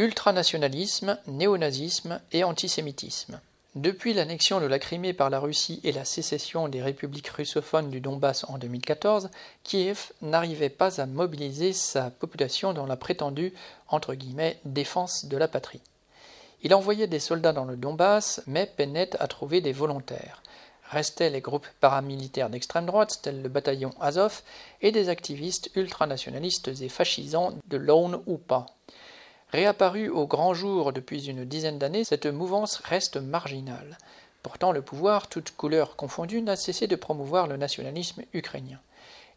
Ultranationalisme, néonazisme et antisémitisme. Depuis l'annexion de la Crimée par la Russie et la sécession des républiques russophones du Donbass en 2014, Kiev n'arrivait pas à mobiliser sa population dans la prétendue défense de la patrie. Il envoyait des soldats dans le Donbass, mais peinait à trouver des volontaires. Restaient les groupes paramilitaires d'extrême droite, tels le bataillon Azov, et des activistes ultranationalistes et fascisants de Lone Upa. Réapparue au grand jour depuis une dizaine d'années, cette mouvance reste marginale. Pourtant, le pouvoir, toutes couleurs confondues, n'a cessé de promouvoir le nationalisme ukrainien.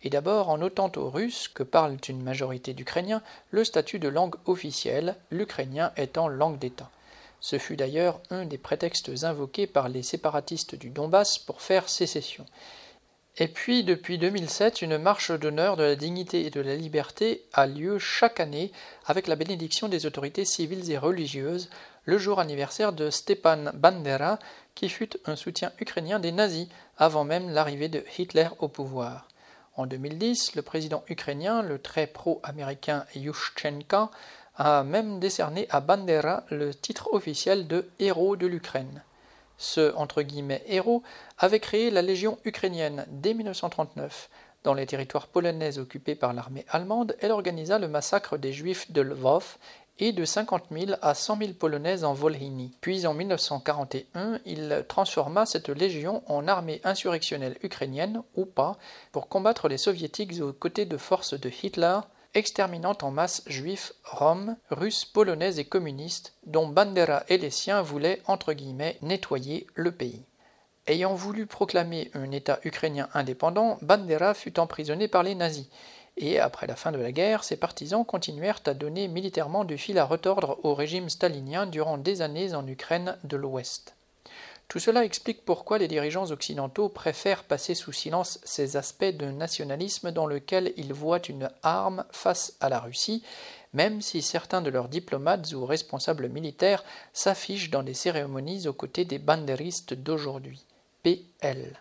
Et d'abord en ôtant aux Russes, que parlent une majorité d'Ukrainiens, le statut de langue officielle, l'ukrainien étant langue d'État. Ce fut d'ailleurs un des prétextes invoqués par les séparatistes du Donbass pour faire sécession. Et puis, depuis 2007, une marche d'honneur de la dignité et de la liberté a lieu chaque année avec la bénédiction des autorités civiles et religieuses, le jour anniversaire de Stepan Bandera, qui fut un soutien ukrainien des nazis avant même l'arrivée de Hitler au pouvoir. En 2010, le président ukrainien, le très pro-américain Yushchenko, a même décerné à Bandera le titre officiel de héros de l'Ukraine. Ce héros avait créé la Légion ukrainienne dès 1939. Dans les territoires polonais occupés par l'armée allemande, elle organisa le massacre des Juifs de Lvov et de 50 000 à 100 000 Polonais en Volhynie. Puis en 1941, il transforma cette légion en armée insurrectionnelle ukrainienne, ou pas, pour combattre les soviétiques aux côtés de forces de Hitler exterminant en masse juifs, roms, russes, polonais et communistes, dont Bandera et les siens voulaient entre guillemets nettoyer le pays. Ayant voulu proclamer un État ukrainien indépendant, Bandera fut emprisonné par les nazis, et après la fin de la guerre, ses partisans continuèrent à donner militairement du fil à retordre au régime stalinien durant des années en Ukraine de l'Ouest. Tout cela explique pourquoi les dirigeants occidentaux préfèrent passer sous silence ces aspects de nationalisme dans lequel ils voient une arme face à la Russie, même si certains de leurs diplomates ou responsables militaires s'affichent dans des cérémonies aux côtés des bandéristes d'aujourd'hui. PL.